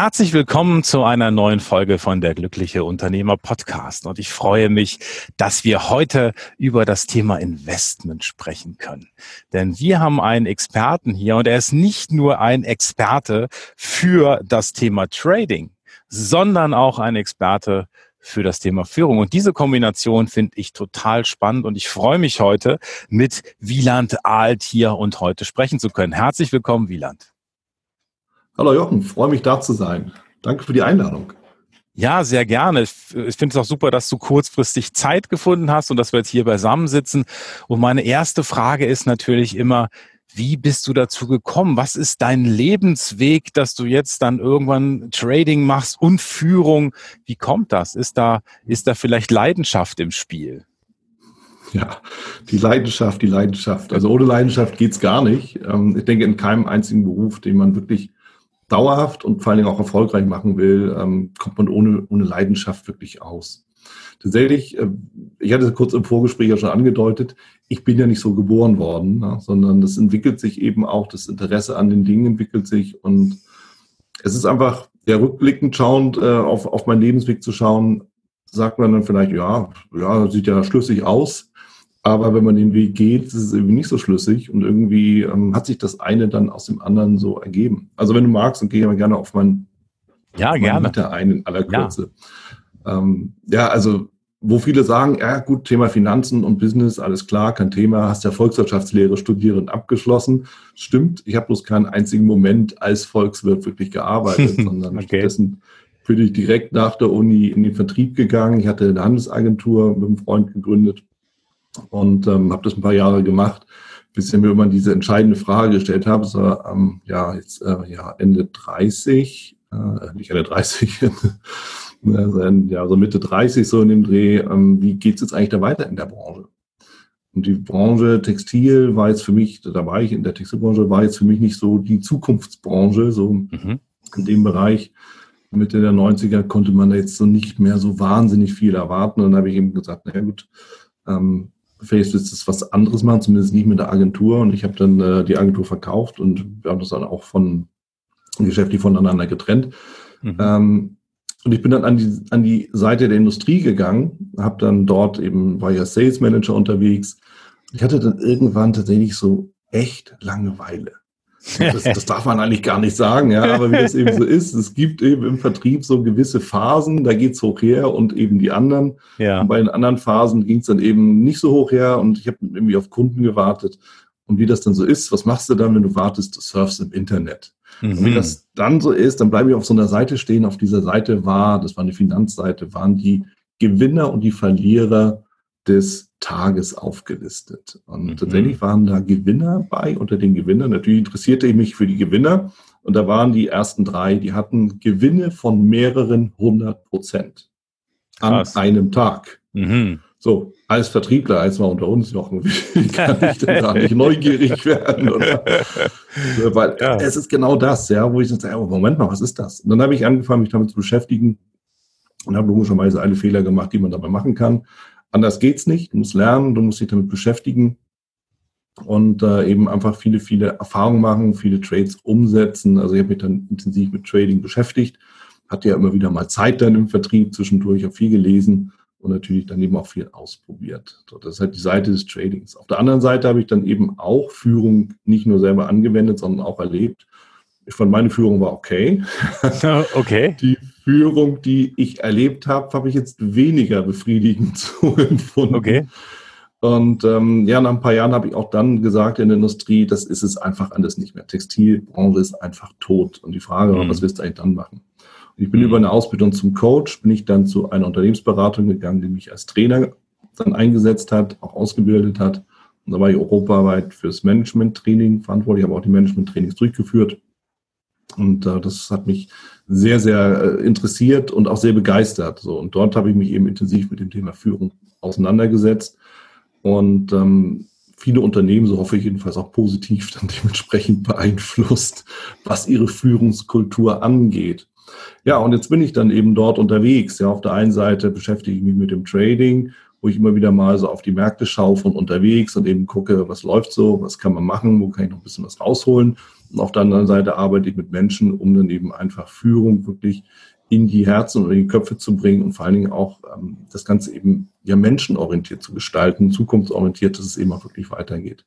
Herzlich willkommen zu einer neuen Folge von der Glückliche Unternehmer Podcast. Und ich freue mich, dass wir heute über das Thema Investment sprechen können. Denn wir haben einen Experten hier und er ist nicht nur ein Experte für das Thema Trading, sondern auch ein Experte für das Thema Führung. Und diese Kombination finde ich total spannend und ich freue mich heute mit Wieland Alt hier und heute sprechen zu können. Herzlich willkommen, Wieland. Hallo Jochen, freue mich da zu sein. Danke für die Einladung. Ja, sehr gerne. Ich finde es auch super, dass du kurzfristig Zeit gefunden hast und dass wir jetzt hier beisammensitzen. Und meine erste Frage ist natürlich immer, wie bist du dazu gekommen? Was ist dein Lebensweg, dass du jetzt dann irgendwann Trading machst und Führung? Wie kommt das? Ist da, ist da vielleicht Leidenschaft im Spiel? Ja, die Leidenschaft, die Leidenschaft. Also ohne Leidenschaft geht's gar nicht. Ähm, ich denke, in keinem einzigen Beruf, den man wirklich dauerhaft und vor allen Dingen auch erfolgreich machen will, ähm, kommt man ohne, ohne Leidenschaft wirklich aus. Tatsächlich, äh, ich hatte es kurz im Vorgespräch ja schon angedeutet, ich bin ja nicht so geboren worden, ne, sondern das entwickelt sich eben auch, das Interesse an den Dingen entwickelt sich und es ist einfach, ja, rückblickend schauend äh, auf, auf meinen Lebensweg zu schauen, sagt man dann vielleicht, ja, ja, sieht ja schlüssig aus, aber wenn man den Weg geht, ist es irgendwie nicht so schlüssig und irgendwie ähm, hat sich das eine dann aus dem anderen so ergeben. Also wenn du magst, dann gehe ich aber gerne auf mein, ja, auf gerne. Mitte ein in aller Kürze. Ja. Ähm, ja, also wo viele sagen, ja gut, Thema Finanzen und Business, alles klar, kein Thema, hast ja Volkswirtschaftslehre studiert und abgeschlossen. Stimmt, ich habe bloß keinen einzigen Moment als Volkswirt wirklich gearbeitet, sondern okay. stattdessen bin ich direkt nach der Uni in den Vertrieb gegangen. Ich hatte eine Handelsagentur mit einem Freund gegründet und ähm, habe das ein paar Jahre gemacht, bis ich mir immer diese entscheidende Frage gestellt habe. So, ähm, ja, jetzt äh, ja, Ende 30, äh, nicht Ende 30, also, ja, so Mitte 30 so in dem Dreh, ähm, wie geht's jetzt eigentlich da weiter in der Branche? Und die Branche Textil war jetzt für mich, da war ich in der Textilbranche, war jetzt für mich nicht so die Zukunftsbranche, so mhm. in dem Bereich. Mitte der 90er konnte man da jetzt so nicht mehr so wahnsinnig viel erwarten. Und dann habe ich eben gesagt, na gut, ähm, vielleicht ist es was anderes machen, zumindest nicht mit der Agentur. Und ich habe dann äh, die Agentur verkauft und wir haben das dann auch von geschäftlich voneinander getrennt. Mhm. Ähm, und ich bin dann an die, an die Seite der Industrie gegangen, habe dann dort eben, war ja Sales Manager unterwegs. Ich hatte dann irgendwann tatsächlich so echt Langeweile. Das, das, darf man eigentlich gar nicht sagen, ja, aber wie das eben so ist, es gibt eben im Vertrieb so gewisse Phasen, da geht's hoch her und eben die anderen. Ja. Und bei den anderen Phasen ging's dann eben nicht so hoch her und ich habe irgendwie auf Kunden gewartet. Und wie das dann so ist, was machst du dann, wenn du wartest, du surfst im Internet? Mhm. Und wie das dann so ist, dann bleibe ich auf so einer Seite stehen. Auf dieser Seite war, das war eine Finanzseite, waren die Gewinner und die Verlierer des Tages aufgelistet. Und mhm. tatsächlich waren da Gewinner bei unter den Gewinnern. Natürlich interessierte ich mich für die Gewinner. Und da waren die ersten drei, die hatten Gewinne von mehreren hundert Prozent an Krass. einem Tag. Mhm. So, als Vertriebler, als mal unter uns noch, wie kann ich denn da nicht neugierig werden? Oder? Weil ja. es ist genau das, ja, wo ich dann sage, oh, Moment mal, was ist das? Und dann habe ich angefangen, mich damit zu beschäftigen und habe logischerweise alle Fehler gemacht, die man dabei machen kann. Anders geht's nicht. Du musst lernen, du musst dich damit beschäftigen und äh, eben einfach viele, viele Erfahrungen machen, viele Trades umsetzen. Also ich habe mich dann intensiv mit Trading beschäftigt, hatte ja immer wieder mal Zeit dann im Vertrieb zwischendurch, habe viel gelesen und natürlich dann eben auch viel ausprobiert. So, das ist halt die Seite des Tradings. Auf der anderen Seite habe ich dann eben auch Führung nicht nur selber angewendet, sondern auch erlebt. Ich fand, meine Führung war okay. Okay. Die Führung, die ich erlebt habe, habe ich jetzt weniger befriedigend so empfunden. Okay. Und ähm, ja, nach ein paar Jahren habe ich auch dann gesagt in der Industrie, das ist es einfach anders nicht mehr. Textilbranche ist einfach tot. Und die Frage war, mhm. was wirst du eigentlich dann machen? Und ich bin mhm. über eine Ausbildung zum Coach, bin ich dann zu einer Unternehmensberatung gegangen, die mich als Trainer dann eingesetzt hat, auch ausgebildet hat. Und da war ich europaweit fürs Management-Training verantwortlich, habe auch die Management-Trainings durchgeführt. Und äh, das hat mich sehr, sehr äh, interessiert und auch sehr begeistert. So. Und dort habe ich mich eben intensiv mit dem Thema Führung auseinandergesetzt und ähm, viele Unternehmen, so hoffe ich jedenfalls auch positiv, dann dementsprechend beeinflusst, was ihre Führungskultur angeht. Ja, und jetzt bin ich dann eben dort unterwegs. Ja, auf der einen Seite beschäftige ich mich mit dem Trading, wo ich immer wieder mal so auf die Märkte schaue von unterwegs und eben gucke, was läuft so, was kann man machen, wo kann ich noch ein bisschen was rausholen. Und auf der anderen Seite arbeite ich mit Menschen, um dann eben einfach Führung wirklich in die Herzen und in die Köpfe zu bringen und vor allen Dingen auch ähm, das Ganze eben ja menschenorientiert zu gestalten, zukunftsorientiert, dass es eben auch wirklich weitergeht.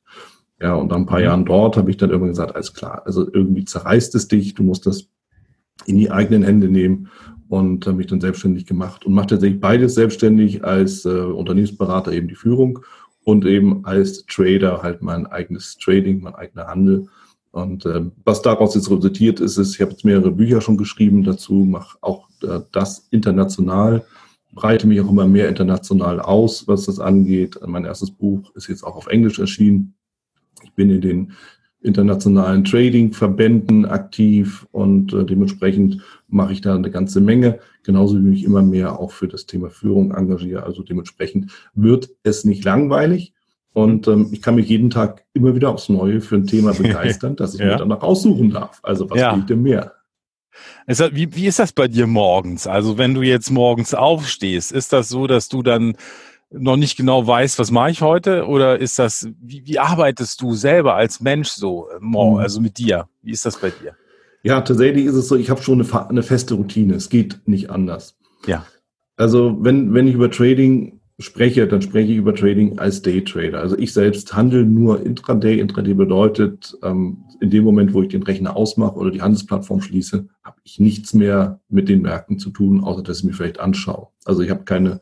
Ja, und nach ein paar mhm. Jahren dort habe ich dann irgendwann gesagt, alles klar, also irgendwie zerreißt es dich, du musst das in die eigenen Hände nehmen und habe mich dann selbstständig gemacht und mache tatsächlich beides selbstständig als äh, Unternehmensberater eben die Führung und eben als Trader halt mein eigenes Trading, mein eigener Handel. Und äh, was daraus jetzt resultiert ist, ist, ich habe jetzt mehrere Bücher schon geschrieben dazu, mache auch äh, das international, breite mich auch immer mehr international aus, was das angeht. Mein erstes Buch ist jetzt auch auf Englisch erschienen. Ich bin in den internationalen Trading-Verbänden aktiv und äh, dementsprechend mache ich da eine ganze Menge, genauso wie ich immer mehr auch für das Thema Führung engagiere. Also dementsprechend wird es nicht langweilig und ähm, ich kann mich jeden Tag immer wieder aufs Neue für ein Thema begeistern, dass ich ja. mir danach aussuchen darf. Also was ja. ich denn mehr? Wie, wie ist das bei dir morgens? Also wenn du jetzt morgens aufstehst, ist das so, dass du dann noch nicht genau weißt, was mache ich heute? Oder ist das, wie, wie arbeitest du selber als Mensch so, äh, mhm. also mit dir? Wie ist das bei dir? Ja, tatsächlich ist es so, ich habe schon eine, eine feste Routine. Es geht nicht anders. Ja. Also wenn, wenn ich über Trading spreche, dann spreche ich über Trading als Daytrader. Also ich selbst handle nur Intraday. Intraday bedeutet, ähm, in dem Moment, wo ich den Rechner ausmache oder die Handelsplattform schließe, habe ich nichts mehr mit den Märkten zu tun, außer dass ich mir vielleicht anschaue. Also ich habe keine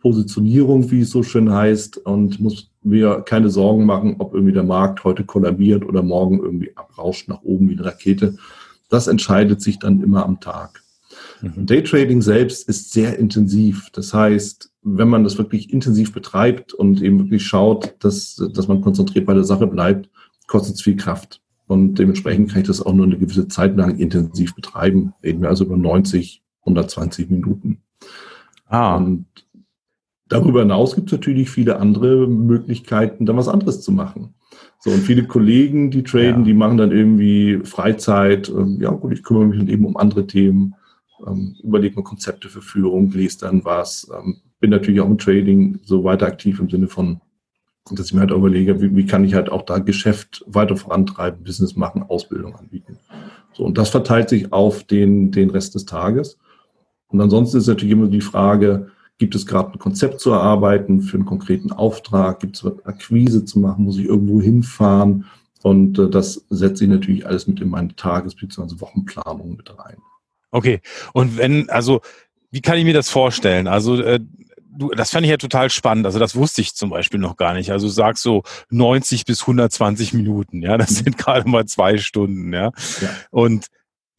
Positionierung, wie es so schön heißt, und muss mir keine Sorgen machen, ob irgendwie der Markt heute kollabiert oder morgen irgendwie abrauscht nach oben wie eine Rakete. Das entscheidet sich dann immer am Tag. Mhm. Daytrading selbst ist sehr intensiv. Das heißt, wenn man das wirklich intensiv betreibt und eben wirklich schaut, dass, dass man konzentriert bei der Sache bleibt, kostet es viel Kraft. Und dementsprechend kann ich das auch nur eine gewisse Zeit lang intensiv betreiben. Reden wir also über 90, 120 Minuten. Ah. Und Darüber hinaus gibt es natürlich viele andere Möglichkeiten, da was anderes zu machen. So, und viele Kollegen, die traden, ja. die machen dann irgendwie Freizeit. Ja, gut, ich kümmere mich dann eben um andere Themen, ähm, überlege mir Konzepte für Führung, lese dann was, ähm, bin natürlich auch im Trading so weiter aktiv im Sinne von, dass ich mir halt überlege, wie, wie kann ich halt auch da Geschäft weiter vorantreiben, Business machen, Ausbildung anbieten. So, und das verteilt sich auf den, den Rest des Tages. Und ansonsten ist natürlich immer die Frage, Gibt es gerade ein Konzept zu erarbeiten für einen konkreten Auftrag? Gibt es Akquise zu machen? Muss ich irgendwo hinfahren? Und äh, das setze ich natürlich alles mit in meine Tages- bzw. Wochenplanung mit rein. Okay. Und wenn, also, wie kann ich mir das vorstellen? Also, äh, du, das fand ich ja total spannend. Also, das wusste ich zum Beispiel noch gar nicht. Also, sagst so 90 bis 120 Minuten. Ja, das mhm. sind gerade mal zwei Stunden. Ja. ja. Und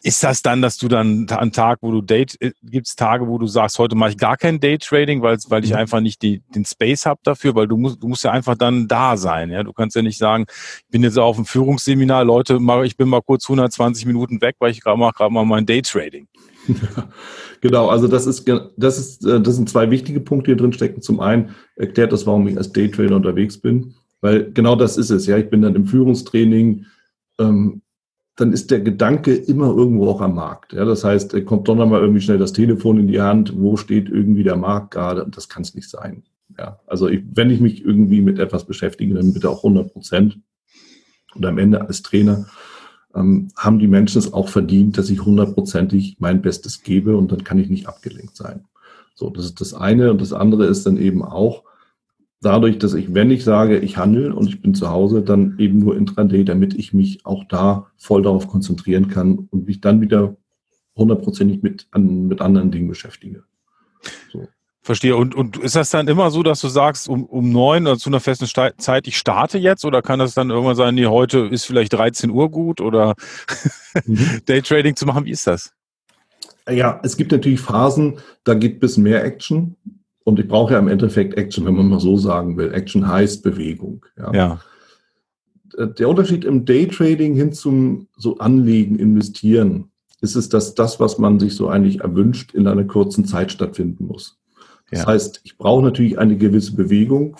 ist das dann, dass du dann an Tag, wo du Date, äh, gibt es Tage, wo du sagst, heute mache ich gar kein Daytrading, weil, weil ich mhm. einfach nicht die, den Space habe dafür, weil du musst, du musst ja einfach dann da sein. Ja? Du kannst ja nicht sagen, ich bin jetzt auf dem Führungsseminar, Leute, ich bin mal kurz 120 Minuten weg, weil ich gerade mache gerade mal mein Daytrading. genau, also das ist, das ist, äh, das sind zwei wichtige Punkte, die drin stecken. Zum einen erklärt das, warum ich als Daytrader unterwegs bin, weil genau das ist es. Ja, ich bin dann im Führungstraining, ähm, dann ist der Gedanke immer irgendwo auch am Markt. Ja, das heißt, kommt doch nochmal irgendwie schnell das Telefon in die Hand, wo steht irgendwie der Markt gerade? Das kann es nicht sein. Ja, also ich, wenn ich mich irgendwie mit etwas beschäftige, dann bitte auch 100 Prozent. Und am Ende als Trainer ähm, haben die Menschen es auch verdient, dass ich hundertprozentig mein Bestes gebe und dann kann ich nicht abgelenkt sein. So, das ist das eine. Und das andere ist dann eben auch, dadurch, dass ich, wenn ich sage, ich handle und ich bin zu Hause, dann eben nur Intraday, damit ich mich auch da voll darauf konzentrieren kann und mich dann wieder hundertprozentig mit, an, mit anderen Dingen beschäftige. So. Verstehe. Und, und ist das dann immer so, dass du sagst, um, um neun oder zu einer festen Zeit, ich starte jetzt? Oder kann das dann irgendwann sein, nee, heute ist vielleicht 13 Uhr gut oder mhm. Daytrading zu machen? Wie ist das? Ja, es gibt natürlich Phasen, da geht bis mehr Action. Und ich brauche ja im Endeffekt Action, wenn man mal so sagen will. Action heißt Bewegung. Ja. ja. Äh, der Unterschied im Daytrading hin zum so Anlegen, Investieren, ist es, dass das, was man sich so eigentlich erwünscht, in einer kurzen Zeit stattfinden muss. Das ja. heißt, ich brauche natürlich eine gewisse Bewegung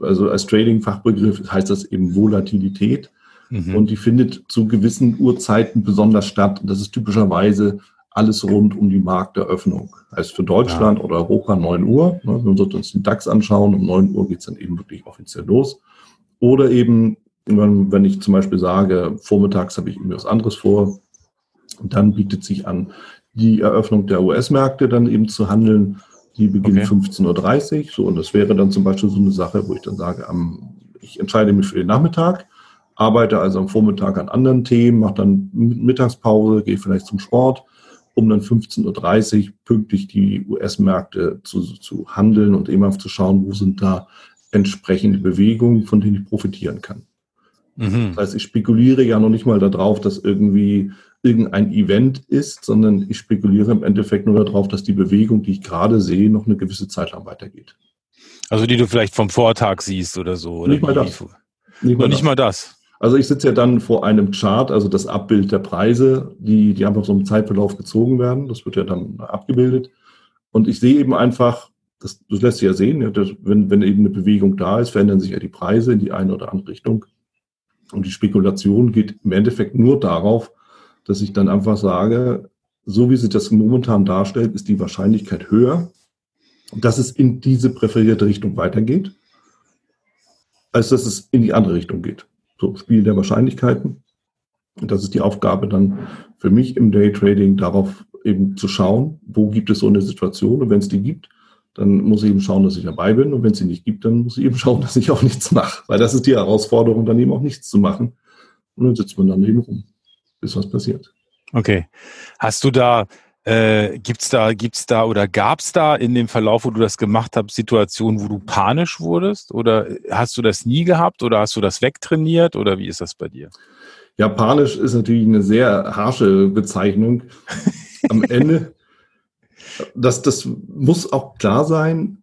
also als Trading-Fachbegriff heißt das eben Volatilität. Mhm. Und die findet zu gewissen Uhrzeiten besonders statt. Und das ist typischerweise alles rund um die Markteröffnung. Heißt für Deutschland ja. oder Europa 9 Uhr. Ne, wenn wir uns den DAX anschauen, um 9 Uhr geht es dann eben wirklich offiziell los. Oder eben, wenn, wenn ich zum Beispiel sage, vormittags habe ich irgendwie was anderes vor, dann bietet sich an, die Eröffnung der US-Märkte dann eben zu handeln. Die beginnt okay. 15.30 Uhr. So, und das wäre dann zum Beispiel so eine Sache, wo ich dann sage, am, ich entscheide mich für den Nachmittag, arbeite also am Vormittag an anderen Themen, mache dann Mittagspause, gehe vielleicht zum Sport, um dann 15.30 Uhr pünktlich die US-Märkte zu, zu handeln und eben zu schauen, wo sind da entsprechende Bewegungen, von denen ich profitieren kann. Mhm. Das heißt, ich spekuliere ja noch nicht mal darauf, dass irgendwie irgendein Event ist, sondern ich spekuliere im Endeffekt nur darauf, dass die Bewegung, die ich gerade sehe, noch eine gewisse Zeit lang weitergeht. Also die du vielleicht vom Vortag siehst oder so. Oder nicht mal das. Nicht mal, nicht mal das. Also ich sitze ja dann vor einem Chart, also das Abbild der Preise, die, die einfach so im Zeitverlauf gezogen werden. Das wird ja dann abgebildet. Und ich sehe eben einfach, das, das lässt sich ja sehen, ja, dass, wenn, wenn eben eine Bewegung da ist, verändern sich ja die Preise in die eine oder andere Richtung. Und die Spekulation geht im Endeffekt nur darauf, dass ich dann einfach sage, so wie sich das momentan darstellt, ist die Wahrscheinlichkeit höher, dass es in diese präferierte Richtung weitergeht, als dass es in die andere Richtung geht. So Spiel der Wahrscheinlichkeiten. Und das ist die Aufgabe dann für mich im Daytrading, darauf eben zu schauen, wo gibt es so eine Situation und wenn es die gibt, dann muss ich eben schauen, dass ich dabei bin und wenn es sie nicht gibt, dann muss ich eben schauen, dass ich auch nichts mache, weil das ist die Herausforderung, dann eben auch nichts zu machen und dann sitzt man daneben rum bis was passiert. Okay. Hast du da, äh, gibt's da, gibt's da oder gab's da in dem Verlauf, wo du das gemacht hast, Situationen, wo du panisch wurdest? Oder hast du das nie gehabt oder hast du das wegtrainiert oder wie ist das bei dir? Ja, panisch ist natürlich eine sehr harsche Bezeichnung. Am Ende, das, das muss auch klar sein,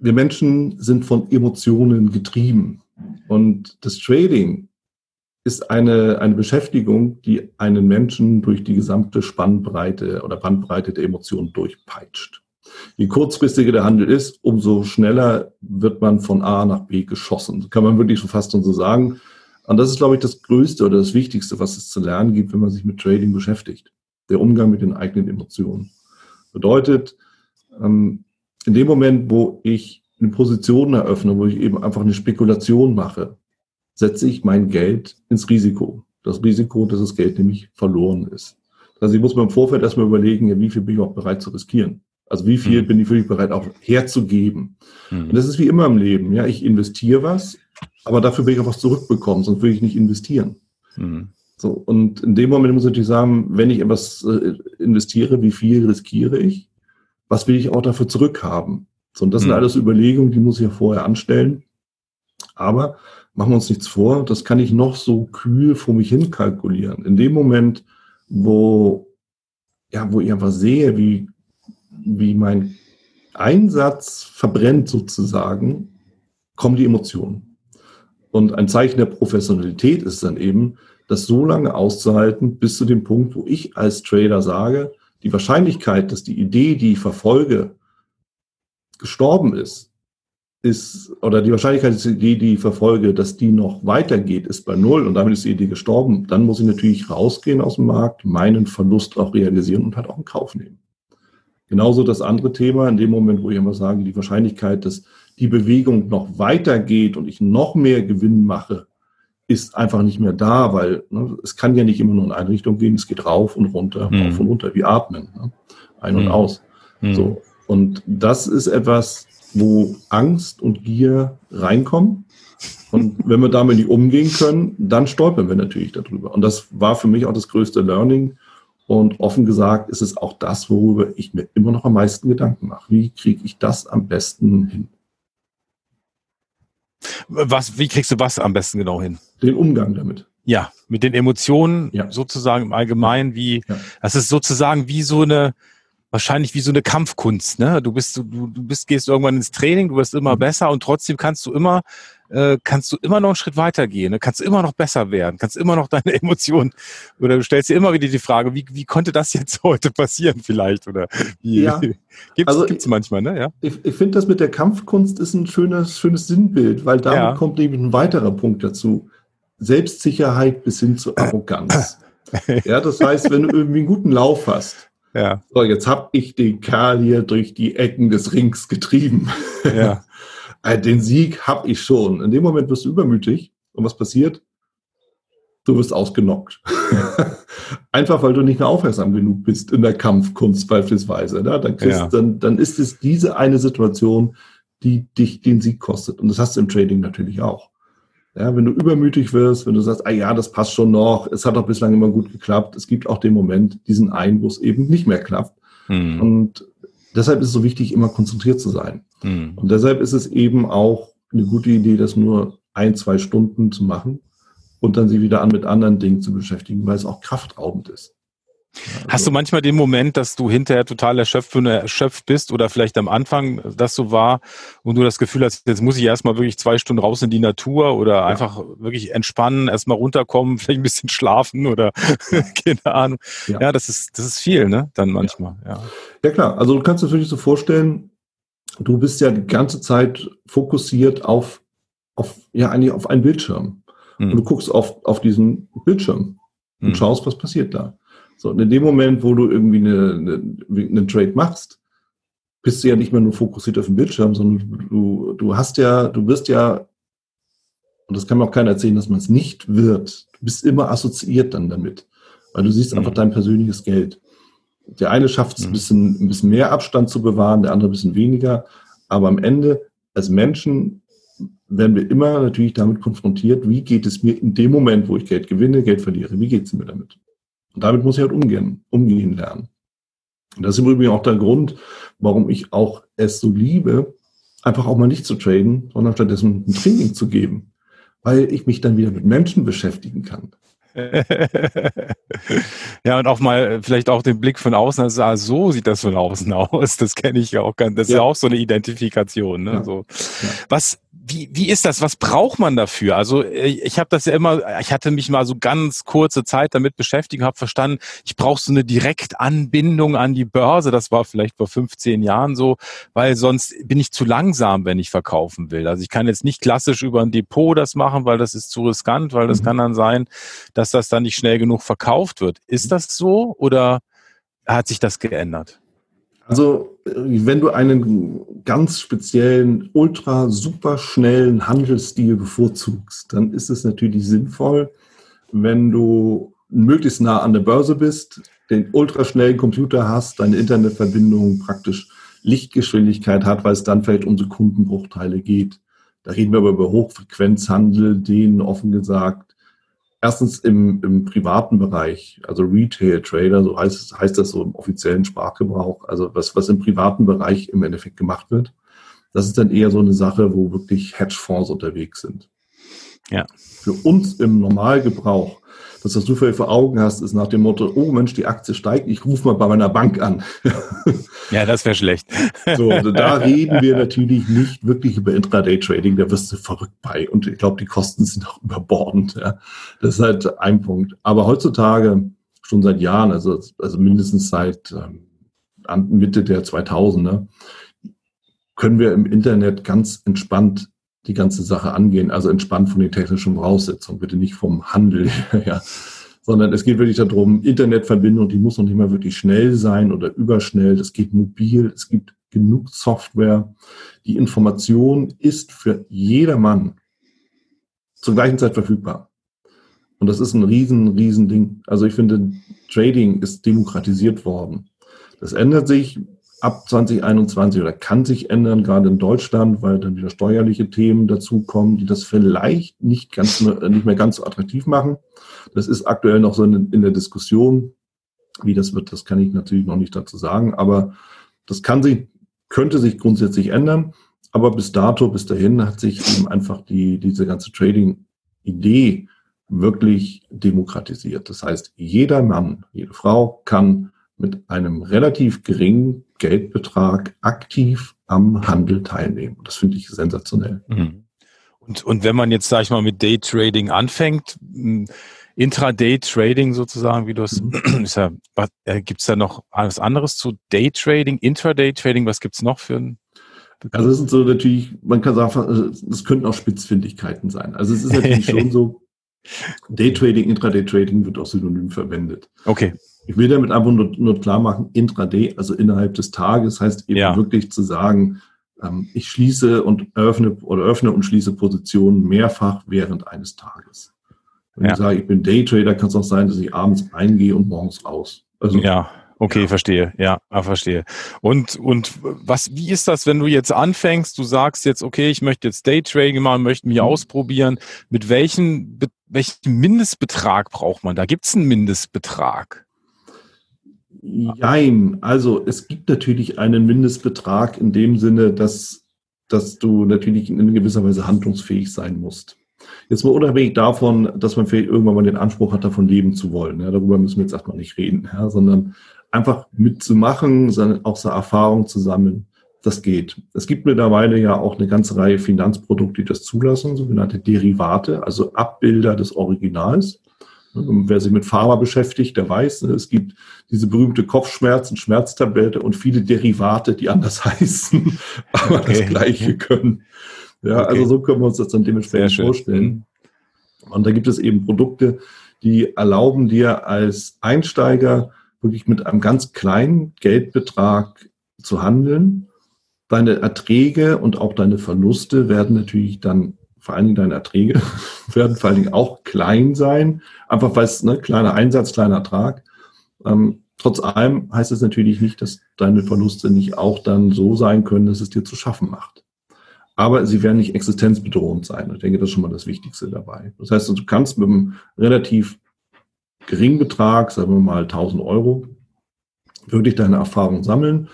wir Menschen sind von Emotionen getrieben. Und das Trading ist eine, eine Beschäftigung, die einen Menschen durch die gesamte Spannbreite oder Bandbreite der Emotionen durchpeitscht. Je kurzfristiger der Handel ist, umso schneller wird man von A nach B geschossen. Kann man wirklich schon fast so sagen. Und das ist, glaube ich, das Größte oder das Wichtigste, was es zu lernen gibt, wenn man sich mit Trading beschäftigt. Der Umgang mit den eigenen Emotionen. Bedeutet, ähm, in dem Moment, wo ich eine Position eröffne, wo ich eben einfach eine Spekulation mache, setze ich mein Geld ins Risiko. Das Risiko, dass das Geld nämlich verloren ist. Also ich muss mir im Vorfeld erstmal überlegen, ja, wie viel bin ich auch bereit zu riskieren. Also wie viel mhm. bin ich wirklich bereit auch herzugeben. Mhm. Und das ist wie immer im Leben. Ja, ich investiere was, aber dafür will ich auch was zurückbekommen, sonst will ich nicht investieren. Mhm. So, und in dem Moment muss ich natürlich sagen, wenn ich etwas äh, investiere, wie viel riskiere ich? Was will ich auch dafür zurückhaben? So, und das sind mhm. alles Überlegungen, die muss ich ja vorher anstellen. Aber machen wir uns nichts vor, das kann ich noch so kühl vor mich hin kalkulieren. In dem Moment, wo, ja, wo ich einfach sehe, wie, wie mein Einsatz verbrennt sozusagen, kommen die Emotionen. Und ein Zeichen der Professionalität ist dann eben, das so lange auszuhalten, bis zu dem Punkt, wo ich als Trader sage, die Wahrscheinlichkeit, dass die Idee, die ich verfolge, gestorben ist, ist, oder die Wahrscheinlichkeit, dass die Idee, die ich verfolge, dass die noch weitergeht, ist bei null und damit ist die Idee gestorben. Dann muss ich natürlich rausgehen aus dem Markt, meinen Verlust auch realisieren und halt auch in Kauf nehmen. Genauso das andere Thema, in dem Moment, wo ich immer sage, die Wahrscheinlichkeit, dass die Bewegung noch weitergeht und ich noch mehr Gewinn mache, ist einfach nicht mehr da, weil ne, es kann ja nicht immer nur in eine Richtung gehen, es geht rauf und runter, hm. rauf und runter, wie atmen, ne? ein hm. und aus. Hm. So. Und das ist etwas, wo Angst und Gier reinkommen. Und wenn wir damit nicht umgehen können, dann stolpern wir natürlich darüber. Und das war für mich auch das größte Learning. Und offen gesagt ist es auch das, worüber ich mir immer noch am meisten Gedanken mache. Wie kriege ich das am besten hin? Was, wie kriegst du was am besten genau hin? Den Umgang damit. Ja, mit den Emotionen ja. sozusagen im Allgemeinen, wie, ja. das ist sozusagen wie so eine, wahrscheinlich wie so eine Kampfkunst, ne? Du bist, du, du bist, gehst irgendwann ins Training, du wirst immer mhm. besser und trotzdem kannst du immer, äh, kannst du immer noch einen Schritt weiter gehen, ne? kannst immer noch besser werden, kannst immer noch deine Emotionen oder du stellst dir immer wieder die Frage, wie, wie konnte das jetzt heute passieren vielleicht oder wie, ja. gibt's, also gibt's manchmal, ne? Ja. Ich, ich finde das mit der Kampfkunst ist ein schönes, schönes Sinnbild, weil damit ja. kommt eben ein weiterer Punkt dazu. Selbstsicherheit bis hin zu Arroganz. ja, das heißt, wenn du irgendwie einen guten Lauf hast, ja. So, jetzt habe ich den Kerl hier durch die Ecken des Rings getrieben. Ja. Äh, den Sieg habe ich schon. In dem Moment wirst du übermütig. Und was passiert? Du wirst ausgenockt. Einfach weil du nicht mehr aufmerksam genug bist in der Kampfkunst beispielsweise. Ne? Dann, kriegst, ja. dann, dann ist es diese eine Situation, die dich den Sieg kostet. Und das hast du im Trading natürlich auch. Ja, wenn du übermütig wirst, wenn du sagst, ah ja, das passt schon noch, es hat doch bislang immer gut geklappt, es gibt auch den Moment, diesen einen, wo es eben nicht mehr klappt. Mhm. Und deshalb ist es so wichtig, immer konzentriert zu sein. Mhm. Und deshalb ist es eben auch eine gute Idee, das nur ein, zwei Stunden zu machen und dann sie wieder an mit anderen Dingen zu beschäftigen, weil es auch kraftraubend ist. Also, Hast du manchmal den Moment, dass du hinterher total erschöpft, erschöpft bist oder vielleicht am Anfang das so war und du das Gefühl hast, jetzt muss ich erstmal wirklich zwei Stunden raus in die Natur oder ja. einfach wirklich entspannen, erstmal runterkommen, vielleicht ein bisschen schlafen oder keine Ahnung. Ja. ja, das ist, das ist viel, ne? Dann manchmal, ja. Ja, klar. Also du kannst dir natürlich so vorstellen, du bist ja die ganze Zeit fokussiert auf, auf ja, eigentlich auf einen Bildschirm. Hm. Und du guckst auf, auf diesen Bildschirm und hm. schaust, was passiert da. So, und in dem Moment, wo du irgendwie eine, eine, einen Trade machst, bist du ja nicht mehr nur fokussiert auf den Bildschirm, sondern du, du hast ja, du wirst ja, und das kann mir auch keiner erzählen, dass man es nicht wird. Du bist immer assoziiert dann damit, weil du siehst mhm. einfach dein persönliches Geld. Der eine schafft es, mhm. ein, bisschen, ein bisschen mehr Abstand zu bewahren, der andere ein bisschen weniger. Aber am Ende, als Menschen, werden wir immer natürlich damit konfrontiert, wie geht es mir in dem Moment, wo ich Geld gewinne, Geld verliere, wie geht es mir damit? Und damit muss ich halt umgehen, umgehen lernen. Und das ist im Übrigen auch der Grund, warum ich auch es so liebe, einfach auch mal nicht zu traden, sondern stattdessen ein Training zu geben, weil ich mich dann wieder mit Menschen beschäftigen kann. ja, und auch mal vielleicht auch den Blick von außen, also ah, so sieht das von außen aus. Das kenne ich ja auch ganz. Das ja. ist ja auch so eine Identifikation. Ne? Ja. So. Ja. Was wie, wie ist das? Was braucht man dafür? Also äh, ich habe das ja immer, ich hatte mich mal so ganz kurze Zeit damit beschäftigt, habe verstanden, ich brauche so eine Direktanbindung an die Börse. Das war vielleicht vor 15 Jahren so, weil sonst bin ich zu langsam, wenn ich verkaufen will. Also ich kann jetzt nicht klassisch über ein Depot das machen, weil das ist zu riskant, weil das mhm. kann dann sein, dass das dann nicht schnell genug verkauft wird. Ist das so oder hat sich das geändert? Also, wenn du einen ganz speziellen, ultra super schnellen Handelsstil bevorzugst, dann ist es natürlich sinnvoll, wenn du möglichst nah an der Börse bist, den ultraschnellen Computer hast, deine Internetverbindung praktisch Lichtgeschwindigkeit hat, weil es dann vielleicht um Sekundenbruchteile geht. Da reden wir aber über Hochfrequenzhandel, den offen gesagt erstens im, im privaten Bereich, also Retail Trader, so heißt, heißt das so im offiziellen Sprachgebrauch, also was, was im privaten Bereich im Endeffekt gemacht wird. Das ist dann eher so eine Sache, wo wirklich Hedgefonds unterwegs sind. Ja. Für uns im Normalgebrauch was du für Augen hast, ist nach dem Motto, oh Mensch, die Aktie steigt, ich rufe mal bei meiner Bank an. Ja, das wäre schlecht. So, also da reden wir natürlich nicht wirklich über Intraday-Trading, da wirst du verrückt bei. Und ich glaube, die Kosten sind auch überbordend. Ja. Das ist halt ein Punkt. Aber heutzutage, schon seit Jahren, also, also mindestens seit ähm, Mitte der 2000er, können wir im Internet ganz entspannt die ganze Sache angehen, also entspannt von den technischen Voraussetzungen, bitte nicht vom Handel ja, sondern es geht wirklich darum, Internetverbindung, die muss noch nicht mal wirklich schnell sein oder überschnell, das geht mobil, es gibt genug Software. Die Information ist für jedermann zur gleichen Zeit verfügbar. Und das ist ein riesen, riesen Ding. Also ich finde, Trading ist demokratisiert worden. Das ändert sich ab 2021 oder kann sich ändern, gerade in Deutschland, weil dann wieder steuerliche Themen dazukommen, die das vielleicht nicht ganz, nicht mehr ganz so attraktiv machen. Das ist aktuell noch so in, in der Diskussion. Wie das wird, das kann ich natürlich noch nicht dazu sagen, aber das kann sich, könnte sich grundsätzlich ändern. Aber bis dato, bis dahin hat sich eben einfach die, diese ganze Trading-Idee wirklich demokratisiert. Das heißt, jeder Mann, jede Frau kann mit einem relativ geringen Geldbetrag aktiv am Handel teilnehmen. Das finde ich sensationell. Mhm. Und, und wenn man jetzt, sage ich mal, mit Daytrading anfängt, Intraday-Trading sozusagen, wie du es, mhm. ist ja, äh, gibt es da noch alles anderes zu Daytrading, Intraday-Trading, was gibt es noch für ein also es sind so natürlich, man kann sagen, es könnten auch Spitzfindigkeiten sein. Also es ist natürlich schon so, Daytrading, Intraday-Trading wird auch synonym verwendet. Okay. Ich will damit einfach nur, nur klar machen, Intraday, also innerhalb des Tages, heißt eben ja. wirklich zu sagen, ähm, ich schließe und öffne oder öffne und schließe Positionen mehrfach während eines Tages. Wenn ja. ich sage, ich bin Daytrader, kann es auch sein, dass ich abends eingehe und morgens raus. Also, ja, okay, ja. verstehe. Ja, ah, verstehe. Und, und was, wie ist das, wenn du jetzt anfängst, du sagst jetzt, okay, ich möchte jetzt Daytrading machen, möchte mich mhm. ausprobieren. Mit welchem, welchen Mindestbetrag braucht man? Da gibt es einen Mindestbetrag. Jein. Also es gibt natürlich einen Mindestbetrag in dem Sinne, dass, dass du natürlich in gewisser Weise handlungsfähig sein musst. Jetzt mal unabhängig davon, dass man vielleicht irgendwann mal den Anspruch hat, davon leben zu wollen. Ja, darüber müssen wir jetzt erstmal nicht reden, ja, sondern einfach mitzumachen, auch so Erfahrung zu sammeln. Das geht. Es gibt mittlerweile ja auch eine ganze Reihe Finanzprodukte, die das zulassen, sogenannte Derivate, also Abbilder des Originals. Und wer sich mit Pharma beschäftigt, der weiß, ne, es gibt diese berühmte Kopfschmerzen, Schmerztablette und viele Derivate, die anders heißen, aber okay. das Gleiche können. Ja, okay. also so können wir uns das dann dementsprechend vorstellen. Mhm. Und da gibt es eben Produkte, die erlauben dir als Einsteiger wirklich mit einem ganz kleinen Geldbetrag zu handeln. Deine Erträge und auch deine Verluste werden natürlich dann, vor allen Dingen deine Erträge, werden vor allen Dingen auch klein sein. Einfach weil es, ne, kleiner Einsatz, kleiner Ertrag. Ähm, trotz allem heißt es natürlich nicht, dass deine Verluste nicht auch dann so sein können, dass es dir zu schaffen macht aber sie werden nicht existenzbedrohend sein. Ich denke, das ist schon mal das Wichtigste dabei. Das heißt, du kannst mit einem relativ geringen Betrag, sagen wir mal 1000 Euro, wirklich deine Erfahrung sammeln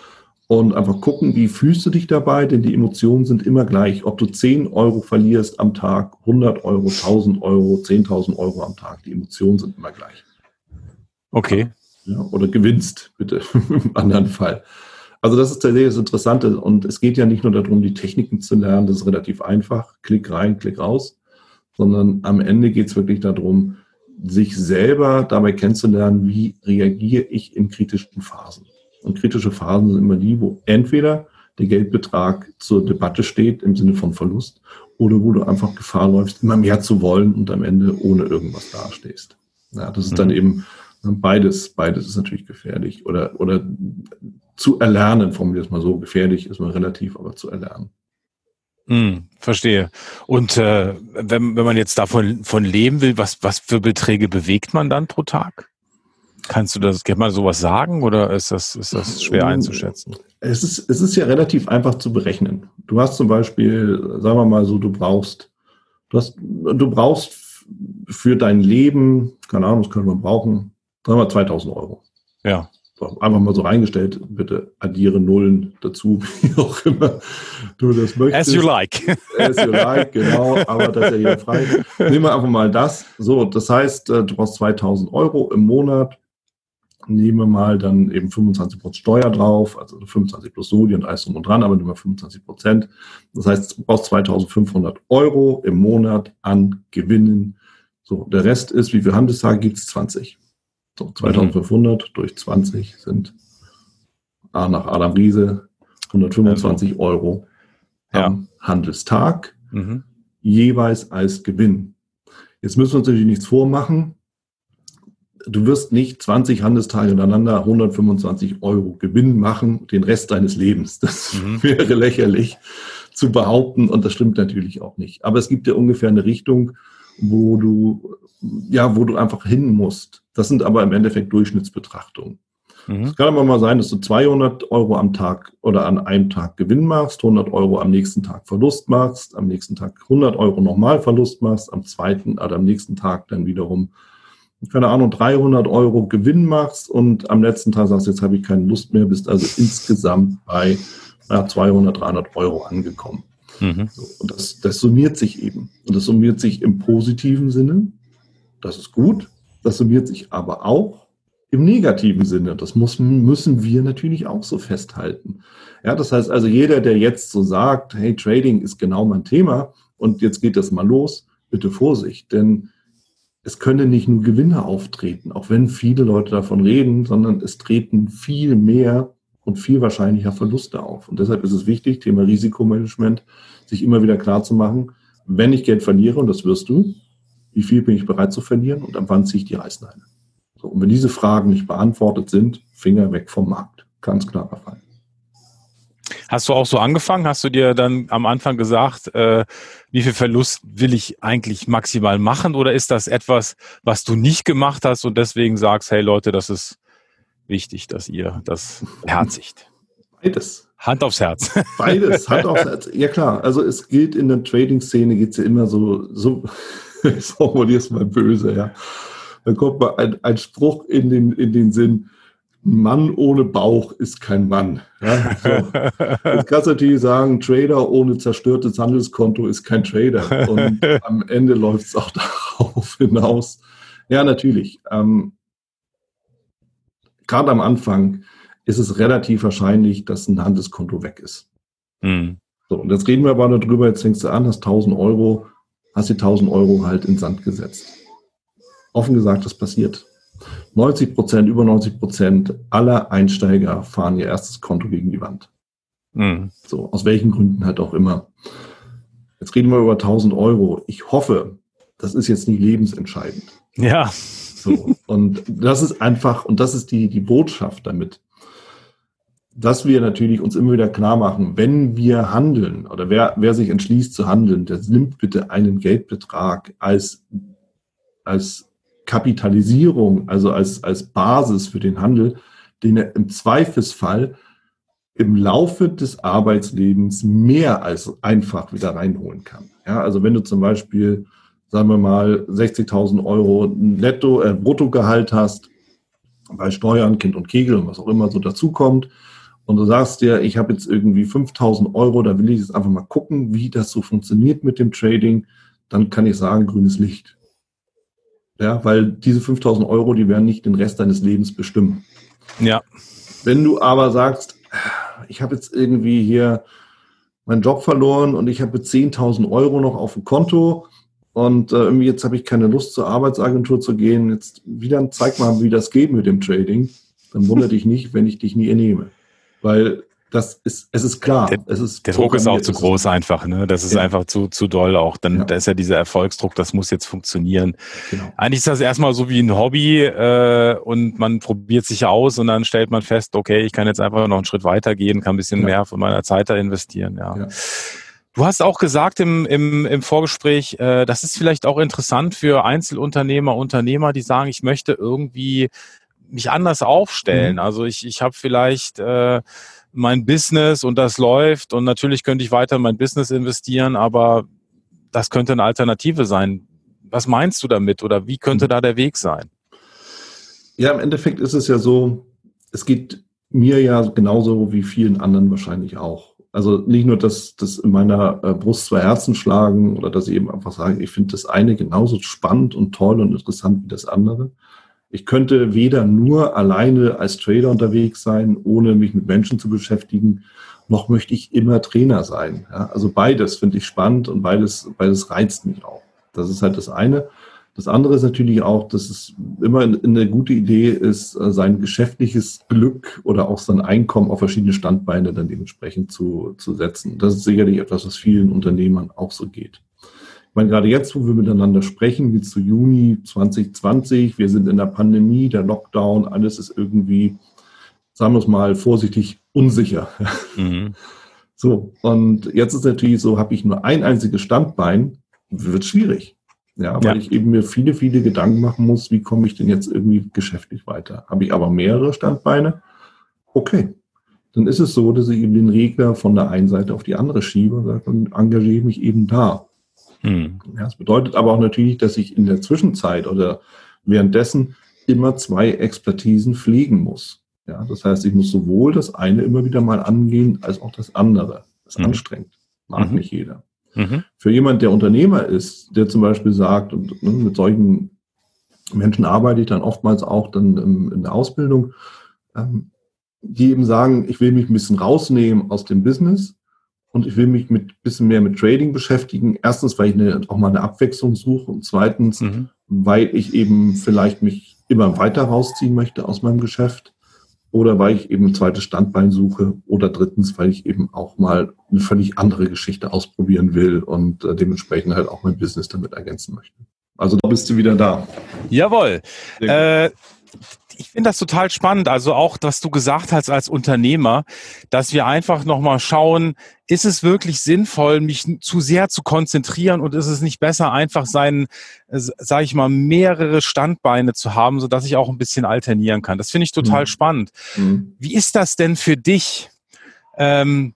und einfach gucken, wie fühlst du dich dabei, denn die Emotionen sind immer gleich. Ob du 10 Euro verlierst am Tag, 100 Euro, 1000 Euro, 10.000 Euro am Tag, die Emotionen sind immer gleich. Okay. Ja, oder gewinnst, bitte, im anderen Fall. Also das ist tatsächlich das Interessante. Und es geht ja nicht nur darum, die Techniken zu lernen, das ist relativ einfach, Klick rein, Klick raus, sondern am Ende geht es wirklich darum, sich selber dabei kennenzulernen, wie reagiere ich in kritischen Phasen. Und kritische Phasen sind immer die, wo entweder der Geldbetrag zur Debatte steht im Sinne von Verlust oder wo du einfach Gefahr läufst, immer mehr zu wollen und am Ende ohne irgendwas dastehst. Ja, das ist dann mhm. eben beides, beides ist natürlich gefährlich oder, oder zu erlernen, formuliere es mal so, gefährlich ist man relativ, aber zu erlernen. Hm, verstehe. Und äh, wenn, wenn man jetzt davon von leben will, was, was für Beträge bewegt man dann pro Tag? Kannst du das, kann man sowas sagen oder ist das, ist das schwer einzuschätzen? Es ist, es ist ja relativ einfach zu berechnen. Du hast zum Beispiel, sagen wir mal so, du brauchst, du hast, du brauchst für dein Leben, keine Ahnung, was können wir brauchen, sagen wir 2000 Euro. Ja einfach mal so reingestellt, bitte addiere Nullen dazu, wie auch immer du das möchtest. As you like. As you like, genau, aber das ist ja hier frei. Nehmen wir einfach mal das. So, das heißt, äh, du brauchst 2000 Euro im Monat. Nehmen wir mal dann eben 25% Steuer drauf, also 25 plus Soli und alles drum und dran, aber wir 25 Prozent. Das heißt, du brauchst 2500 Euro im Monat an Gewinnen. So, der Rest ist, wie viele Handelstage gibt es? 20. So, 2500 mhm. durch 20 sind A nach Adam Riese 125 also. Euro ja. am Handelstag, mhm. jeweils als Gewinn. Jetzt müssen wir uns natürlich nichts vormachen. Du wirst nicht 20 Handelstage hintereinander 125 Euro Gewinn machen, den Rest deines Lebens. Das mhm. wäre lächerlich zu behaupten und das stimmt natürlich auch nicht. Aber es gibt ja ungefähr eine Richtung, wo du, ja, wo du einfach hin musst. Das sind aber im Endeffekt Durchschnittsbetrachtungen. Mhm. Es kann aber mal sein, dass du 200 Euro am Tag oder an einem Tag Gewinn machst, 100 Euro am nächsten Tag Verlust machst, am nächsten Tag 100 Euro nochmal Verlust machst, am zweiten oder am nächsten Tag dann wiederum, keine Ahnung, 300 Euro Gewinn machst und am letzten Tag sagst, jetzt habe ich keine Lust mehr, bist also insgesamt bei ja, 200, 300 Euro angekommen. Mhm. So, und das, das summiert sich eben. Und das summiert sich im positiven Sinne. Das ist gut. Das summiert sich aber auch im negativen Sinne. Das muss, müssen wir natürlich auch so festhalten. Ja, das heißt also, jeder, der jetzt so sagt, hey, Trading ist genau mein Thema und jetzt geht das mal los, bitte Vorsicht, denn es können nicht nur Gewinne auftreten, auch wenn viele Leute davon reden, sondern es treten viel mehr und viel wahrscheinlicher Verluste auf. Und deshalb ist es wichtig, Thema Risikomanagement, sich immer wieder klar zu machen, wenn ich Geld verliere, und das wirst du, wie viel bin ich bereit zu verlieren und ab wann ziehe ich die Reißleine? So, und wenn diese Fragen nicht beantwortet sind, Finger weg vom Markt. Ganz klarer Fall. Hast du auch so angefangen? Hast du dir dann am Anfang gesagt, äh, wie viel Verlust will ich eigentlich maximal machen? Oder ist das etwas, was du nicht gemacht hast und deswegen sagst, hey Leute, das ist wichtig, dass ihr das beherzigt? Beides. Hand aufs Herz. Beides, Hand aufs Herz. Ja klar, also es gilt in der Trading-Szene, geht es ja immer so, so ich formuliere es mal böse, ja. Dann kommt mal ein, ein Spruch in den, in den Sinn, Mann ohne Bauch ist kein Mann. Ja, so. Jetzt kannst du natürlich sagen, Trader ohne zerstörtes Handelskonto ist kein Trader. Und am Ende läuft es auch darauf hinaus. Ja, natürlich. Ähm, Gerade am Anfang ist es relativ wahrscheinlich, dass ein Handelskonto weg ist. Mhm. So, und jetzt reden wir aber darüber, jetzt fängst du an, hast 1000 Euro, hast die 1000 Euro halt in Sand gesetzt. Offen gesagt, das passiert. 90 Prozent, über 90 Prozent aller Einsteiger fahren ihr erstes Konto gegen die Wand. Mhm. So, aus welchen Gründen halt auch immer. Jetzt reden wir über 1000 Euro. Ich hoffe, das ist jetzt nicht lebensentscheidend. Ja. So, und das ist einfach, und das ist die, die Botschaft damit, dass wir natürlich uns immer wieder klar machen, wenn wir handeln oder wer, wer sich entschließt zu handeln, der nimmt bitte einen Geldbetrag als, als Kapitalisierung, also als, als Basis für den Handel, den er im Zweifelsfall im Laufe des Arbeitslebens mehr als einfach wieder reinholen kann. Ja, also wenn du zum Beispiel, sagen wir mal, 60.000 Euro Netto, äh, Bruttogehalt hast, bei Steuern, Kind und Kegel und was auch immer so dazukommt, und du sagst dir, ich habe jetzt irgendwie 5.000 Euro, da will ich jetzt einfach mal gucken, wie das so funktioniert mit dem Trading, dann kann ich sagen, grünes Licht. Ja, weil diese 5000 Euro, die werden nicht den Rest deines Lebens bestimmen. Ja. Wenn du aber sagst, ich habe jetzt irgendwie hier meinen Job verloren und ich habe 10.000 Euro noch auf dem Konto und äh, irgendwie jetzt habe ich keine Lust zur Arbeitsagentur zu gehen, jetzt wieder zeig mal, wie das geht mit dem Trading, dann wundert dich nicht, wenn ich dich nie ernehme. Weil das ist, es ist klar. Der, es ist der Druck ist auch zu groß einfach, ne? Das ist ja. einfach zu, zu doll auch. Dann, ja. da ist ja dieser Erfolgsdruck, das muss jetzt funktionieren. Genau. Eigentlich ist das erstmal so wie ein Hobby, äh, und man probiert sich aus und dann stellt man fest, okay, ich kann jetzt einfach noch einen Schritt weitergehen, kann ein bisschen ja. mehr von meiner Zeit da investieren, ja. Du hast auch gesagt im, im, im Vorgespräch, äh, das ist vielleicht auch interessant für Einzelunternehmer, Unternehmer, die sagen, ich möchte irgendwie mich anders aufstellen. Mhm. Also ich, ich habe vielleicht äh, mein Business und das läuft und natürlich könnte ich weiter in mein Business investieren, aber das könnte eine Alternative sein. Was meinst du damit oder wie könnte da der Weg sein? Ja, im Endeffekt ist es ja so, es geht mir ja genauso wie vielen anderen wahrscheinlich auch. Also nicht nur, dass, dass in meiner äh, Brust zwei Herzen schlagen oder dass ich eben einfach sage, ich finde das eine genauso spannend und toll und interessant wie das andere, ich könnte weder nur alleine als Trader unterwegs sein, ohne mich mit Menschen zu beschäftigen, noch möchte ich immer Trainer sein. Ja, also beides finde ich spannend und beides, beides reizt mich auch. Das ist halt das eine. Das andere ist natürlich auch, dass es immer eine gute Idee ist, sein geschäftliches Glück oder auch sein Einkommen auf verschiedene Standbeine dann dementsprechend zu, zu setzen. Das ist sicherlich etwas, was vielen Unternehmern auch so geht. Ich meine, gerade jetzt, wo wir miteinander sprechen, wie zu Juni 2020, wir sind in der Pandemie, der Lockdown, alles ist irgendwie, sagen wir es mal vorsichtig, unsicher. Mhm. So, und jetzt ist natürlich so, habe ich nur ein einziges Standbein, wird schwierig. Ja, weil ja. ich eben mir viele, viele Gedanken machen muss, wie komme ich denn jetzt irgendwie geschäftlich weiter. Habe ich aber mehrere Standbeine, okay. Dann ist es so, dass ich eben den Regler von der einen Seite auf die andere schiebe und sage, dann engagiere mich eben da. Hm. Ja, das bedeutet aber auch natürlich, dass ich in der Zwischenzeit oder währenddessen immer zwei Expertisen pflegen muss. Ja, das heißt, ich muss sowohl das eine immer wieder mal angehen, als auch das andere. Das ist mhm. anstrengend. Mag mhm. nicht jeder. Mhm. Für jemand, der Unternehmer ist, der zum Beispiel sagt und ne, mit solchen Menschen arbeite ich dann oftmals auch dann in der Ausbildung, ähm, die eben sagen, ich will mich ein bisschen rausnehmen aus dem Business und ich will mich mit bisschen mehr mit Trading beschäftigen. Erstens, weil ich eine, auch mal eine Abwechslung suche und zweitens, mhm. weil ich eben vielleicht mich immer weiter rausziehen möchte aus meinem Geschäft oder weil ich eben ein zweites Standbein suche oder drittens, weil ich eben auch mal eine völlig andere Geschichte ausprobieren will und äh, dementsprechend halt auch mein Business damit ergänzen möchte. Also da bist du wieder da. Jawohl. Äh, ich finde das total spannend. Also auch, was du gesagt hast als Unternehmer, dass wir einfach nochmal schauen, ist es wirklich sinnvoll, mich zu sehr zu konzentrieren und ist es nicht besser, einfach seinen, äh, sage ich mal, mehrere Standbeine zu haben, sodass ich auch ein bisschen alternieren kann. Das finde ich total mhm. spannend. Mhm. Wie ist das denn für dich? Ähm,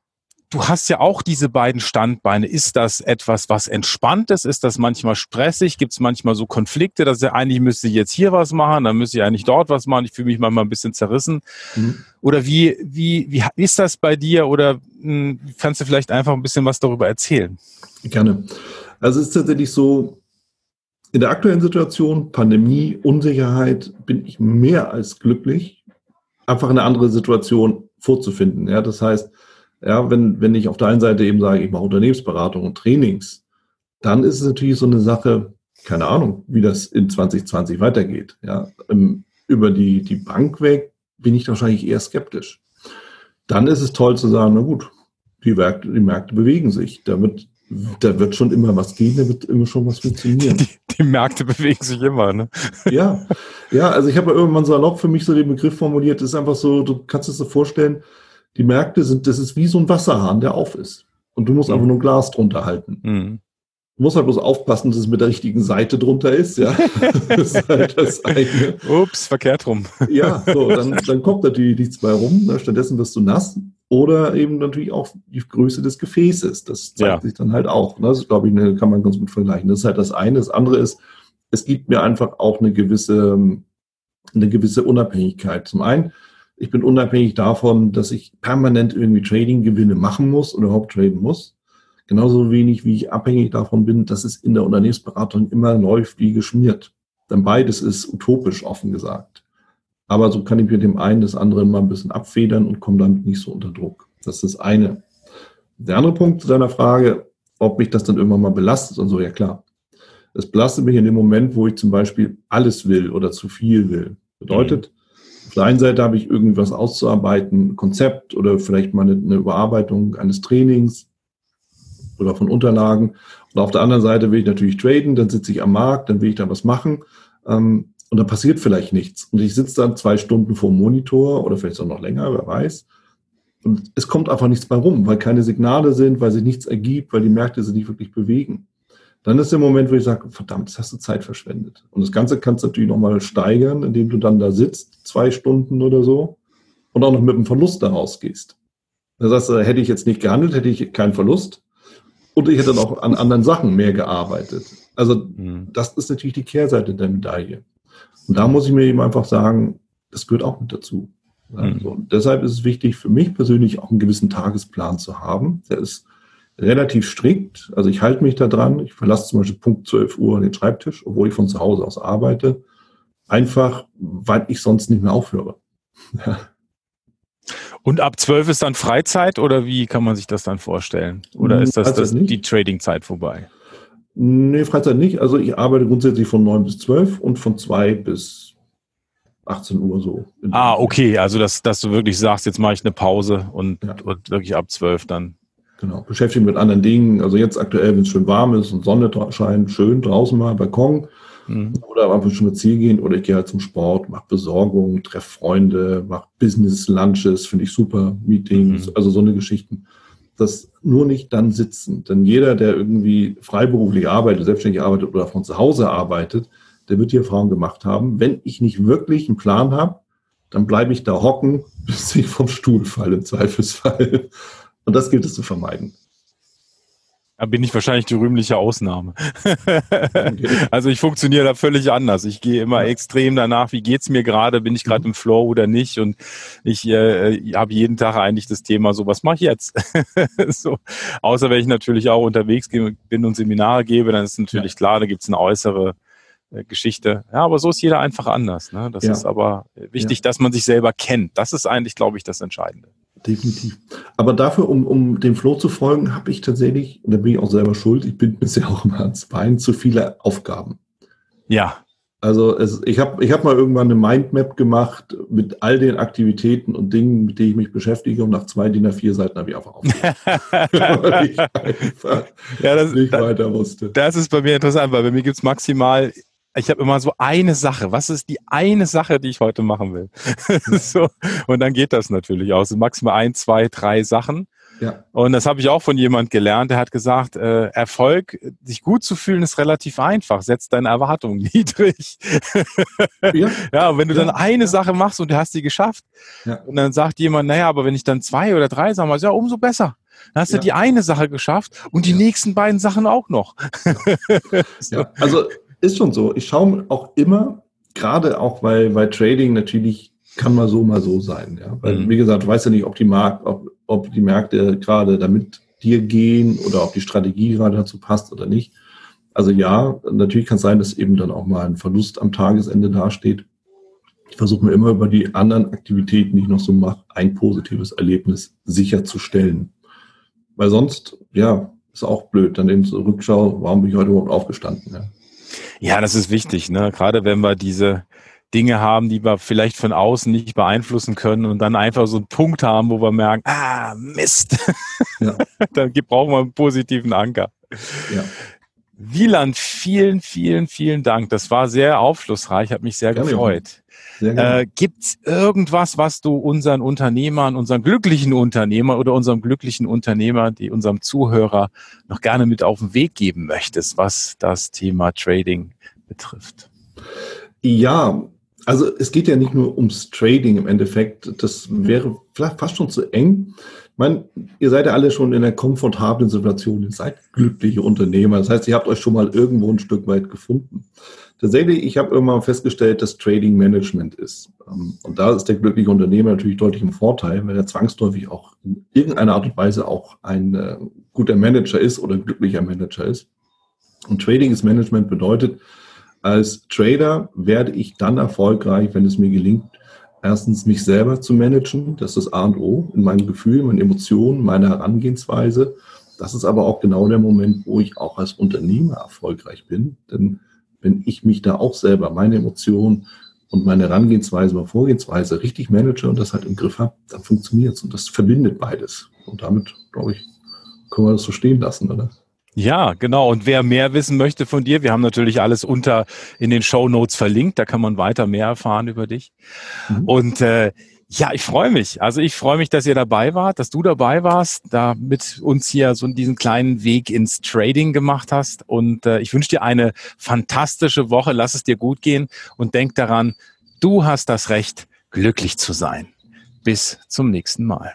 du hast ja auch diese beiden Standbeine. Ist das etwas, was entspannt ist? Ist das manchmal stressig? Gibt es manchmal so Konflikte, dass er eigentlich müsste ich jetzt hier was machen, dann müsste ich eigentlich dort was machen. Ich fühle mich manchmal ein bisschen zerrissen. Mhm. Oder wie, wie, wie ist das bei dir? Oder mh, hm, kannst du vielleicht einfach ein bisschen was darüber erzählen? Gerne. Also es ist tatsächlich so, in der aktuellen Situation, Pandemie, Unsicherheit, bin ich mehr als glücklich, einfach eine andere Situation vorzufinden. Ja, das heißt, ja, wenn, wenn ich auf der einen Seite eben sage, ich mache Unternehmensberatung und Trainings, dann ist es natürlich so eine Sache, keine Ahnung, wie das in 2020 weitergeht. Ja, ähm, über die, die Bank weg bin ich wahrscheinlich eher skeptisch. Dann ist es toll zu sagen, na gut, die Märkte, die Märkte bewegen sich. Da wird, da wird schon immer was gehen, da wird immer schon was funktionieren. Die, die Märkte bewegen sich immer, ne? Ja, ja, also ich habe ja irgendwann salopp für mich so den Begriff formuliert, das ist einfach so, du kannst es dir vorstellen, die Märkte sind, das ist wie so ein Wasserhahn, der auf ist. Und du musst mhm. einfach nur ein Glas drunter halten. Mhm. Du musst halt bloß aufpassen, dass es mit der richtigen Seite drunter ist, ja. das ist halt das eine. Ups, verkehrt rum. ja, so, dann, dann kommt natürlich nichts bei rum. Ne? Stattdessen wirst du nass. Oder eben natürlich auch die Größe des Gefäßes. Das zeigt ja. sich dann halt auch. Ne? Das glaube ich, ne, kann man ganz gut vergleichen. Das ist halt das eine. Das andere ist, es gibt mir einfach auch eine gewisse, eine gewisse Unabhängigkeit. Zum einen, ich bin unabhängig davon, dass ich permanent irgendwie Trading-Gewinne machen muss oder überhaupt traden muss. Genauso wenig, wie ich abhängig davon bin, dass es in der Unternehmensberatung immer läuft wie geschmiert. Denn beides ist utopisch, offen gesagt. Aber so kann ich mit dem einen das andere mal ein bisschen abfedern und komme damit nicht so unter Druck. Das ist das eine. Der andere Punkt zu deiner Frage, ob mich das dann irgendwann mal belastet und so, ja klar. Es belastet mich in dem Moment, wo ich zum Beispiel alles will oder zu viel will. Bedeutet, auf der einen Seite habe ich irgendwas auszuarbeiten, Konzept oder vielleicht mal eine, Überarbeitung eines Trainings oder von Unterlagen. Und auf der anderen Seite will ich natürlich traden, dann sitze ich am Markt, dann will ich da was machen. Ähm, und dann passiert vielleicht nichts. Und ich sitze dann zwei Stunden vor dem Monitor oder vielleicht auch noch länger, wer weiß. Und es kommt einfach nichts bei rum, weil keine Signale sind, weil sich nichts ergibt, weil die Märkte sich nicht wirklich bewegen dann ist der Moment, wo ich sage, verdammt, jetzt hast du Zeit verschwendet. Und das Ganze kannst du natürlich nochmal steigern, indem du dann da sitzt, zwei Stunden oder so, und auch noch mit einem Verlust da rausgehst. Das heißt, hätte ich jetzt nicht gehandelt, hätte ich keinen Verlust. Und ich hätte dann auch an anderen Sachen mehr gearbeitet. Also mhm. das ist natürlich die Kehrseite der Medaille. Und da muss ich mir eben einfach sagen, das gehört auch mit dazu. Also, mhm. deshalb ist es wichtig für mich persönlich auch einen gewissen Tagesplan zu haben. Der ist relativ strikt. Also ich halte mich da dran. Ich verlasse zum Beispiel Punkt 12 Uhr den Schreibtisch, obwohl ich von zu Hause aus arbeite. Einfach, weil ich sonst nicht mehr aufhöre. Ja. Und ab 12 ist dann Freizeit oder wie kann man sich das dann vorstellen? Oder ist das, das die Trading-Zeit vorbei? Nee, Freizeit nicht. Also ich arbeite grundsätzlich von 9 bis 12 und von 2 bis 18 Uhr so. Ah, okay. Also dass, dass du wirklich sagst, jetzt mache ich eine Pause und, ja. und wirklich ab 12 dann Genau, beschäftigen mit anderen Dingen. Also jetzt aktuell, wenn es schön warm ist und Sonne scheint, schön draußen mal, Balkon. Mhm. Oder einfach schon mit Ziel gehen. Oder ich gehe halt zum Sport, mache Besorgung, treffe Freunde, mache Business-Lunches, finde ich super, Meetings, mhm. also so eine Geschichten. Das nur nicht dann sitzen. Denn jeder, der irgendwie freiberuflich arbeitet, selbstständig arbeitet oder von zu Hause arbeitet, der wird die Erfahrung gemacht haben, wenn ich nicht wirklich einen Plan habe, dann bleibe ich da hocken, bis ich vom Stuhl falle im Zweifelsfall. Und das gilt es zu vermeiden. Da bin ich wahrscheinlich die rühmliche Ausnahme. also ich funktioniere da völlig anders. Ich gehe immer extrem danach, wie geht's mir gerade, bin ich gerade mhm. im Flow oder nicht. Und ich äh, habe jeden Tag eigentlich das Thema, so was mache ich jetzt? so, außer wenn ich natürlich auch unterwegs bin und Seminare gebe, dann ist natürlich klar, da gibt's eine äußere äh, Geschichte. Ja, aber so ist jeder einfach anders. Ne? Das ja. ist aber wichtig, ja. dass man sich selber kennt. Das ist eigentlich, glaube ich, das Entscheidende. Definitiv. Aber dafür, um, um dem Flow zu folgen, habe ich tatsächlich, und da bin ich auch selber schuld, ich bin bisher auch immer ans Bein, zu viele Aufgaben. Ja. Also es, ich habe ich hab mal irgendwann eine Mindmap gemacht mit all den Aktivitäten und Dingen, mit denen ich mich beschäftige und nach zwei DIN A4 Seiten habe ich einfach aufgehört. weil ich einfach ja, das, nicht weiter wusste. Das ist bei mir interessant, weil bei mir gibt es maximal ich habe immer so eine Sache. Was ist die eine Sache, die ich heute machen will? so, und dann geht das natürlich aus. Maximal ein, zwei, drei Sachen. Ja. Und das habe ich auch von jemand gelernt, der hat gesagt, äh, Erfolg, sich gut zu fühlen, ist relativ einfach. Setz deine Erwartungen niedrig. ja. ja, und wenn du ja. dann eine ja. Sache machst und du hast die geschafft, ja. und dann sagt jemand, naja, aber wenn ich dann zwei oder drei mache, ja, umso besser. Dann hast du die eine Sache geschafft und die nächsten beiden Sachen auch noch. so. ja, also ist schon so. Ich schaue auch immer, gerade auch weil, weil Trading natürlich kann mal so, mal so sein. Ja? Weil, mhm. wie gesagt, du weißt ja nicht, ob die, Markt, ob, ob die Märkte gerade damit dir gehen oder ob die Strategie gerade dazu passt oder nicht. Also ja, natürlich kann es sein, dass eben dann auch mal ein Verlust am Tagesende dasteht. Ich versuche mir immer über die anderen Aktivitäten, die ich noch so mache, ein positives Erlebnis sicherzustellen. Weil sonst, ja, ist auch blöd. Dann eben zur Rückschau, warum bin ich heute überhaupt aufgestanden? Ja. Ja, das ist wichtig, ne? Gerade wenn wir diese Dinge haben, die wir vielleicht von außen nicht beeinflussen können und dann einfach so einen Punkt haben, wo wir merken, ah, Mist. Ja. dann brauchen wir einen positiven Anker. Ja. Wieland, vielen, vielen, vielen Dank. Das war sehr aufschlussreich, hat mich sehr Gerne. gefreut. Äh, Gibt es irgendwas, was du unseren Unternehmern, unseren glücklichen Unternehmer oder unserem glücklichen Unternehmer, die unserem Zuhörer noch gerne mit auf den Weg geben möchtest, was das Thema Trading betrifft? Ja, also es geht ja nicht nur ums Trading im Endeffekt. Das wäre vielleicht fast schon zu eng. Meine, ihr seid ja alle schon in einer komfortablen Situation. Ihr seid glückliche Unternehmer. Das heißt, ihr habt euch schon mal irgendwo ein Stück weit gefunden. Tatsächlich, ich habe irgendwann festgestellt, dass Trading Management ist. Ähm, und da ist der glückliche Unternehmer natürlich deutlich im Vorteil, weil er zwangsläufig auch in irgendeiner Art und Weise auch ein äh, guter Manager ist oder ein glücklicher Manager ist. Und Trading ist Management bedeutet, als Trader werde ich dann erfolgreich, wenn es mir gelingt, erstens mich selber zu managen. Das ist A und O in meinen Gefühlen, meinen Emotionen, meiner Herangehensweise. Das ist aber auch genau der Moment, wo ich auch als Unternehmer erfolgreich bin. Denn wenn ich mich da auch selber, meine Emotionen und meine Herangehensweise, meine Vorgehensweise richtig manage und das halt im Griff habe, dann funktioniert es. Und das verbindet beides. Und damit, glaube ich, können wir das so stehen lassen, oder? Ja, genau. Und wer mehr wissen möchte von dir, wir haben natürlich alles unter in den Show Notes verlinkt. Da kann man weiter mehr erfahren über dich. Mhm. Und äh, ja, ich freue mich. Also ich freue mich, dass ihr dabei wart, dass du dabei warst, da mit uns hier so diesen kleinen Weg ins Trading gemacht hast. Und äh, ich wünsche dir eine fantastische Woche. Lass es dir gut gehen und denk daran, du hast das Recht, glücklich zu sein. Bis zum nächsten Mal.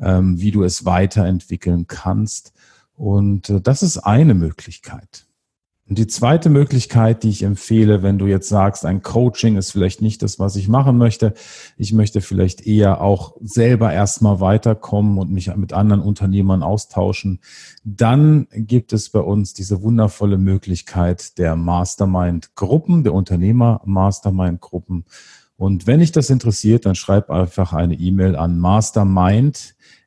ähm, wie du es weiterentwickeln kannst. Und äh, das ist eine Möglichkeit. Und die zweite Möglichkeit, die ich empfehle, wenn du jetzt sagst, ein Coaching ist vielleicht nicht das, was ich machen möchte, ich möchte vielleicht eher auch selber erstmal weiterkommen und mich mit anderen Unternehmern austauschen, dann gibt es bei uns diese wundervolle Möglichkeit der Mastermind-Gruppen, der Unternehmer-Mastermind-Gruppen. Und wenn dich das interessiert, dann schreib einfach eine E-Mail an mastermind